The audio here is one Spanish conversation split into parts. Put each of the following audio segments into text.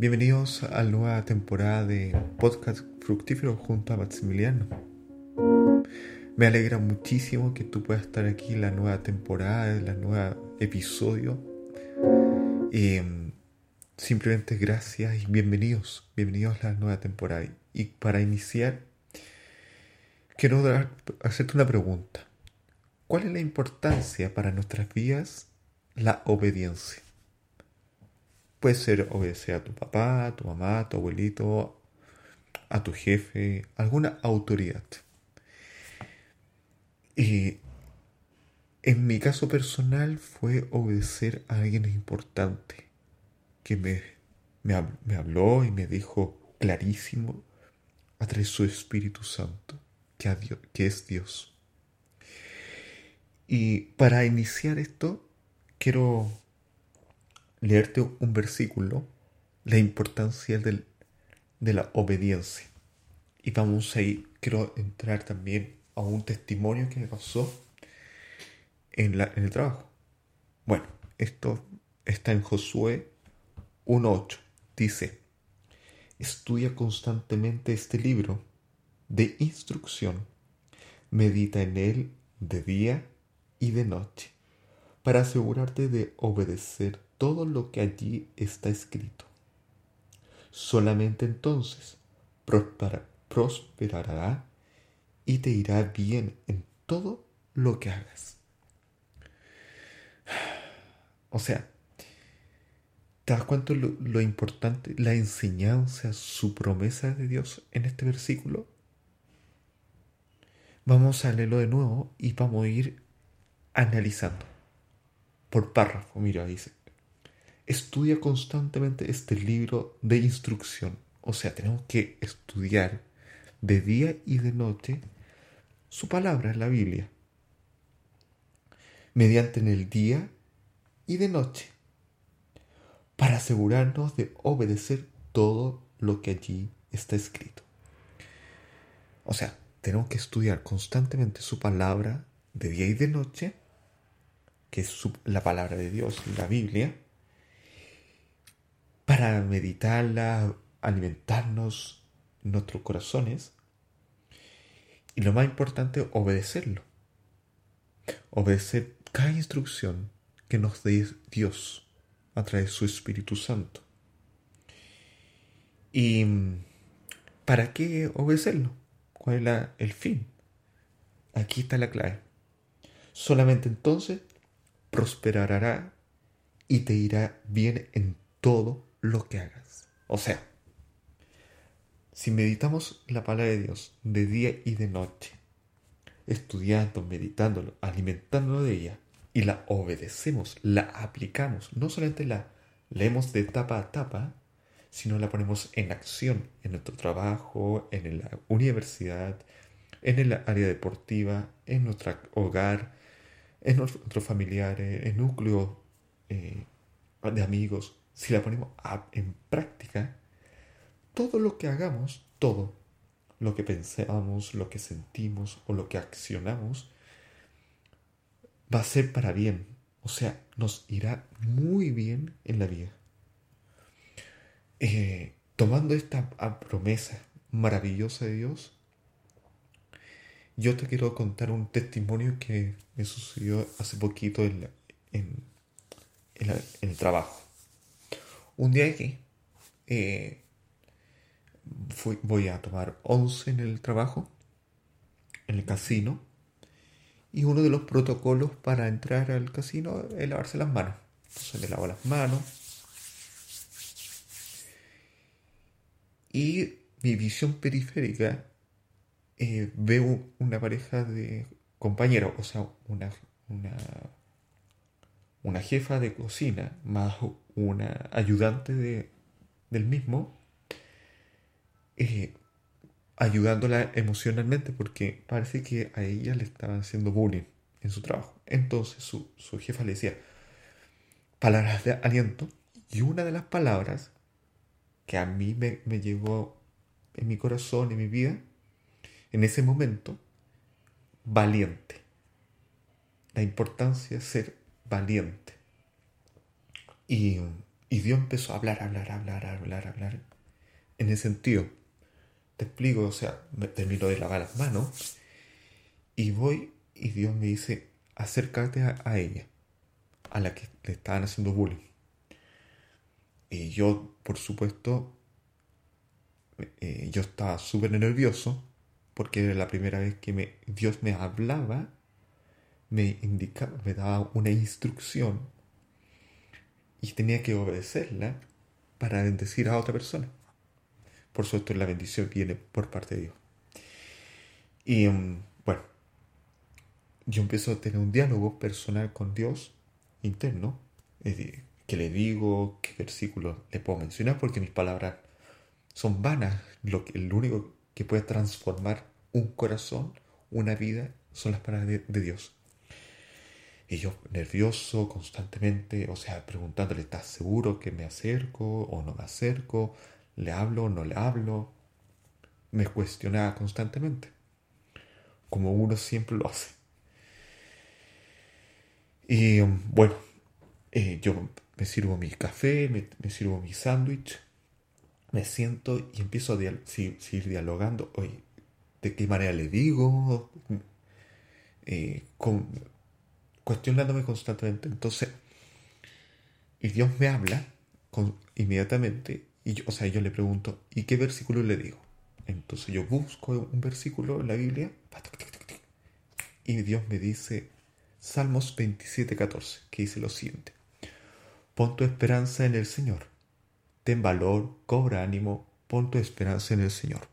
Bienvenidos a la nueva temporada de Podcast Fructífero junto a Maximiliano. Me alegra muchísimo que tú puedas estar aquí en la nueva temporada, en el nuevo episodio. Mm, simplemente gracias y bienvenidos, bienvenidos a la nueva temporada. Y para iniciar, quiero hacerte una pregunta. ¿Cuál es la importancia para nuestras vidas la obediencia? Puede ser obedecer a tu papá, a tu mamá, a tu abuelito, a tu jefe, alguna autoridad. Y en mi caso personal fue obedecer a alguien importante que me, me, habló y me dijo clarísimo a través de su Espíritu Santo que, que es Dios. Y para iniciar esto, quiero leerte un versículo, la importancia del, de la obediencia. Y vamos a ir, quiero entrar también a un testimonio que me pasó en, la, en el trabajo. Bueno, esto está en Josué 1.8. Dice, estudia constantemente este libro de instrucción, medita en él de día y de noche, para asegurarte de obedecer todo lo que allí está escrito. Solamente entonces prosperará y te irá bien en todo lo que hagas. O sea, ¿te das cuenta lo, lo importante, la enseñanza, su promesa de Dios en este versículo? Vamos a leerlo de nuevo y vamos a ir analizando por párrafo. Mira, dice, estudia constantemente este libro de instrucción. O sea, tenemos que estudiar de día y de noche su palabra la Biblia. Mediante en el día y de noche. Para asegurarnos de obedecer todo lo que allí está escrito. O sea, tenemos que estudiar constantemente su palabra de día y de noche, que es la palabra de Dios, la Biblia, para meditarla, alimentarnos nuestros corazones. Y lo más importante, obedecerlo. Obedecer cada instrucción que nos dé Dios a través de su Espíritu Santo. ¿Y para qué obedecerlo? ¿Cuál es el fin? Aquí está la clave. Solamente entonces prosperará y te irá bien en todo lo que hagas. O sea, si meditamos la palabra de Dios de día y de noche, estudiando, meditándolo, alimentándolo de ella, y la obedecemos, la aplicamos, no solamente la leemos de tapa a tapa, sino la ponemos en acción en nuestro trabajo, en la universidad, en el área deportiva, en nuestro hogar, en nuestros familiares, en núcleo eh, de amigos, si la ponemos en práctica, todo lo que hagamos, todo lo que pensamos, lo que sentimos o lo que accionamos, va a ser para bien. O sea, nos irá muy bien en la vida. Eh, tomando esta promesa maravillosa de Dios, yo te quiero contar un testimonio que me sucedió hace poquito en el trabajo. Un día aquí eh, voy a tomar once en el trabajo, en el casino, y uno de los protocolos para entrar al casino es lavarse las manos. Entonces me lavo las manos. Y mi visión periférica eh, veo una pareja de compañeros, o sea, una, una, una jefa de cocina más una ayudante de, del mismo, eh, ayudándola emocionalmente porque parece que a ella le estaban haciendo bullying en su trabajo. Entonces su, jefa le decía palabras de aliento y una de las palabras que a mí me, me llegó en mi corazón, en mi vida, en ese momento, valiente. La importancia de ser valiente. Y Y Dios empezó a hablar, hablar, hablar, hablar, hablar. En ese sentido, te explico, o sea, termino de lavar las manos y voy y Dios me dice, acércate a, ella, a la que le estaban haciendo bullying. Y yo, por supuesto, eh, yo estaba súper nervioso porque era la primera vez que Dios me hablaba, me indicaba, me daba una instrucción y tenía que obedecerla para bendecir a otra persona. Por supuesto, la bendición viene por parte de Dios. Y mm, bueno, yo empiezo a tener un diálogo personal con Dios interno, que le digo, qué versículo le puedo mencionar, porque mis palabras son vanas. Lo, que, lo único que puede transformar un corazón, una vida, son las palabras de, Dios. Y yo nervioso constantemente, o sea, preguntándole, ¿estás seguro que me acerco o no me acerco? ¿Le hablo o no le hablo? Me cuestionaba constantemente, como uno siempre lo hace. Y bueno, eh, yo me sirvo mi café, me, sirvo mi sándwich, me siento y empiezo a seguir dialogando. Oye, ¿de qué manera le digo? Eh, cuestionándome constantemente. Entonces, y Dios me habla inmediatamente, y o sea, yo le pregunto, ¿y qué versículo le digo? Entonces yo busco un versículo en la Biblia, y Dios me dice, Salmos 27:14, que dice lo siguiente. Pon tu esperanza en el Señor. Ten valor, cobra ánimo, pon tu esperanza en el Señor.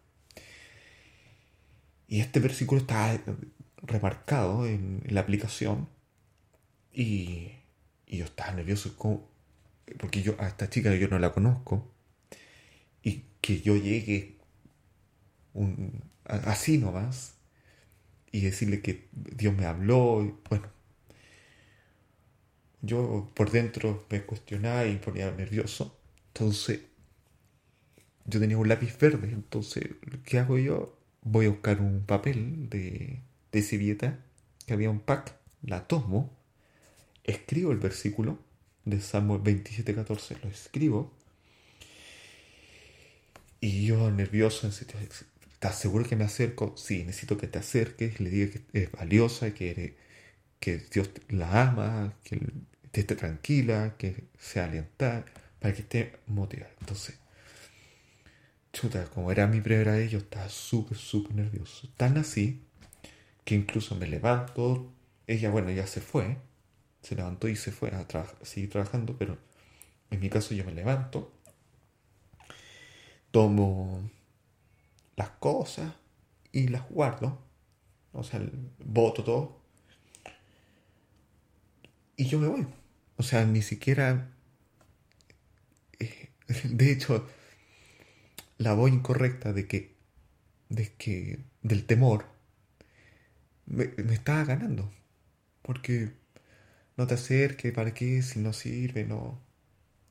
Y este versículo está remarcado en, la aplicación y, yo estaba nervioso porque yo a esta chica yo no la conozco y que yo llegue así nomás y decirle que Dios me habló, y, bueno, yo por dentro me cuestionaba y me ponía nervioso. Entonces, yo tenía un lápiz verde. Entonces, ¿qué hago yo? Voy a buscar un papel de, de civieta, que había un pack, la tomo, escribo el versículo de Salmo 27.14, lo escribo. Y yo nervioso, ¿estás seguro que me acerco? Sí, necesito que te acerques, le diga que es valiosa, que, que Dios la ama, que esté tranquila, que sea alentada, para que esté motivada. Entonces, chuta, como era mi primera vez, yo estaba súper, súper nervioso. Tan así que incluso me levanto, ella, bueno, ya se fue, se levantó y se fue a seguir trabajando, pero en mi caso yo me levanto, tomo las cosas y las guardo, o sea, boto todo y yo me voy. O sea, ni siquiera... Eh, de hecho, la voz incorrecta de que... De que... Del temor. Me, estaba ganando. Porque... No te acerques, ¿para qué? Si no sirve, no...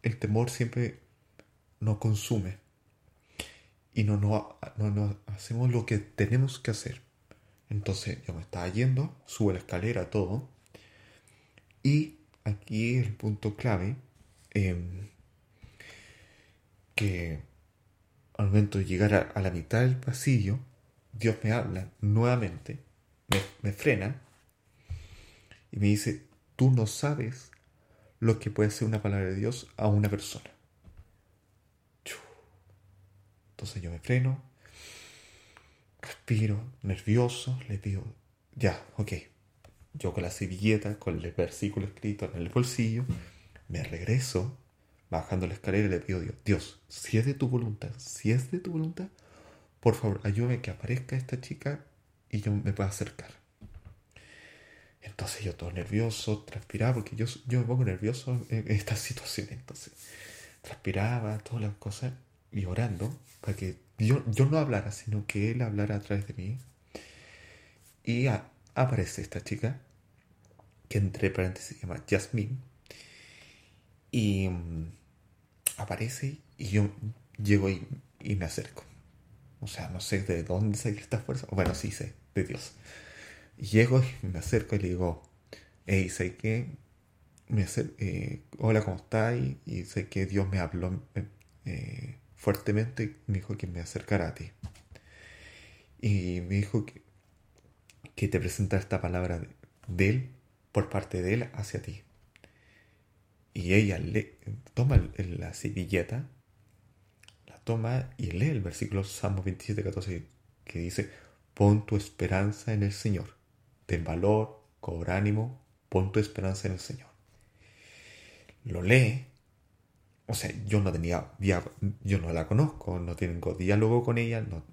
El temor siempre nos consume. Y no, no, no, no hacemos lo que tenemos que hacer. Entonces yo me estaba yendo, subo la escalera, todo. Y aquí el punto clave, em, que al momento de llegar a, la mitad del pasillo, Dios me habla nuevamente, me, frena y me dice, tú no sabes lo que puede ser una palabra de Dios a una persona. Entonces yo me freno, respiro, nervioso, le digo, ya, ok, yo con la servilleta, con el versículo escrito en el bolsillo, me regreso, bajando la escalera y le pido a Dios, Dios, si es de tu voluntad, si es de tu voluntad, por favor, ayúdame que aparezca esta chica y yo me pueda acercar. Entonces yo todo nervioso, transpiraba, porque yo, yo me pongo nervioso en esta situación. Entonces transpiraba, todas las cosas, y orando, para que yo, yo no hablara, sino que él hablara a través de mí. Y aparece esta chica, que entre paréntesis se llama Jasmine, y mm, aparece y yo llego y, me acerco. O sea, no sé de dónde sale esta fuerza. Bueno, sí sé, de Dios. Y llego y me acerco y le digo, hey, que eh, hola, ¿cómo estás? Y sé que Dios me habló eh, fuertemente, me dijo que me acercara a ti. Y me dijo que, que te presenta esta palabra de, Él, por parte de Él, hacia ti. Y ella le, toma la servilleta, la toma y lee el versículo Salmo 27, 14, que dice, pon tu esperanza en el Señor, ten valor, cobra ánimo, pon tu esperanza en el Señor. Lo lee, o sea, yo no tenía, yo no la conozco, no tengo diálogo con ella, no,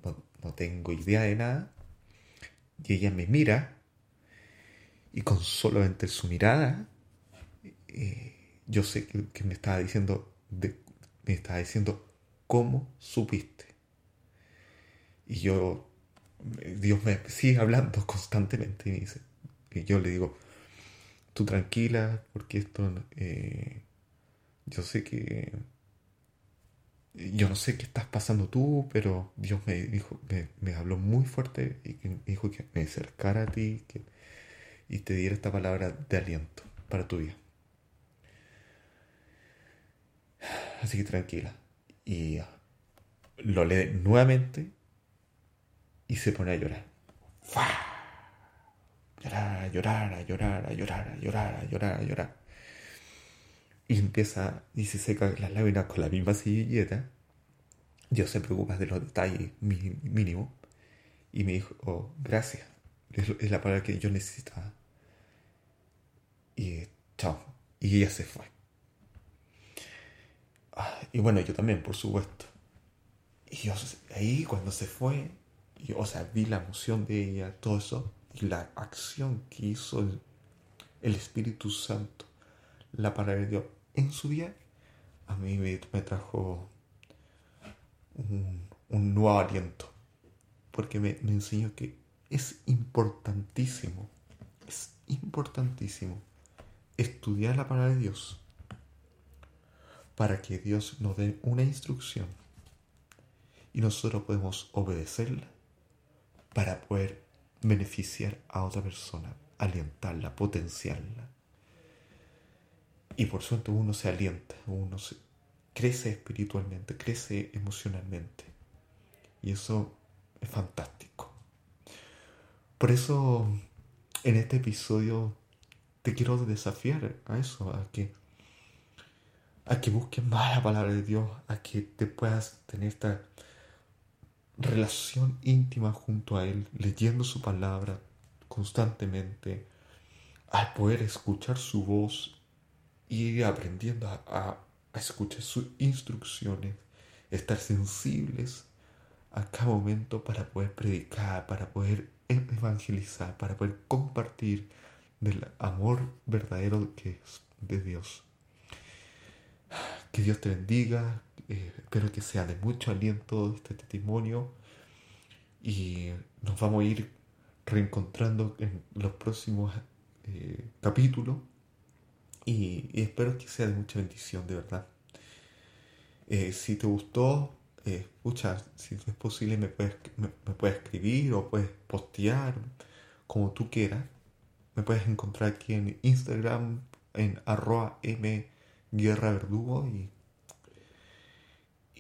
no tengo idea de nada, y ella me mira, y con solamente su mirada, eh, yo sé que, me estaba diciendo, me estaba diciendo, ¿cómo supiste? Y yo, Dios me sigue hablando constantemente y me dice, y yo le digo, tú tranquila, porque esto, eh, yo sé que, yo no sé qué estás pasando tú, pero Dios me dijo, me, habló muy fuerte y me dijo que me acercara a ti y te diera esta palabra de aliento para tu vida. Así que tranquila. Y lo lee nuevamente y se pone a llorar. Llorar, a llorar, a llorar, a llorar, a llorar, a llorar, a llorar. Y empieza y se seca las lágrimas con la misma silleta. Dios se preocupa de los detalles mínimos. Y me dijo, oh, gracias. Es la palabra que yo necesitaba. Y chao. Y ella se fue. Y bueno, yo también, por supuesto. Y yo ahí cuando se fue, o sea, vi la emoción de ella, todo eso, y la acción que hizo el, Espíritu Santo, la palabra de Dios en su vida, a mí me, trajo un, nuevo aliento. Porque me, me enseñó que es importantísimo, es importantísimo estudiar la palabra de Dios para que Dios nos dé una instrucción y nosotros podemos obedecerla para poder beneficiar a otra persona, alientarla, potenciarla. Y por suerte uno se alienta, uno se crece espiritualmente, crece emocionalmente. Y eso es fantástico. Por eso en este episodio te quiero desafiar a eso, a que a que busques más la palabra de Dios, a que te puedas tener esta relación íntima junto a Él, leyendo su palabra constantemente, al poder escuchar su voz y aprendiendo a, escuchar sus instrucciones, estar sensibles a cada momento para poder predicar, para poder evangelizar, para poder compartir del amor verdadero que es de Dios. Que Dios te bendiga. Eh, espero que sea de mucho aliento este testimonio. Y nos vamos a ir reencontrando en los próximos eh, capítulos. Y, espero que sea de mucha bendición, de verdad. Eh, si te gustó, escucha, si es posible me puedes, me puedes escribir o puedes postear como tú quieras. Me puedes encontrar aquí en Instagram en arroba m Guerra Verdugo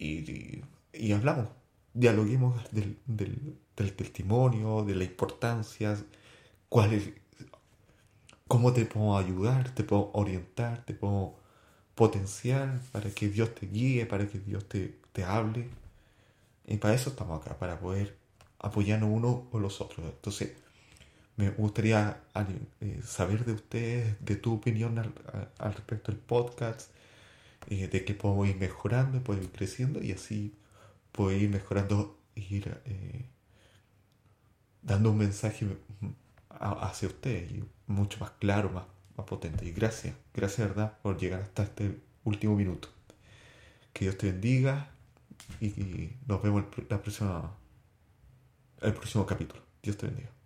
y, hablamos, dialoguemos del, del, testimonio, de la importancia, cuál es, cómo te puedo ayudar, te puedo orientar, te puedo potenciar para que Dios te guíe, para que Dios te, te hable. Y para eso estamos acá, para poder apoyarnos uno o los otros. Entonces, me gustaría eh, saber de ustedes, de tu opinión al, respecto del podcast, eh, de que podemos ir mejorando, podemos ir creciendo y así puedo ir mejorando ir eh, dando un mensaje hacia ustedes mucho más claro, más, más potente. Y gracias, gracias verdad por llegar hasta este último minuto. Que Dios te bendiga y, nos vemos la próxima, el próximo capítulo. Dios te bendiga.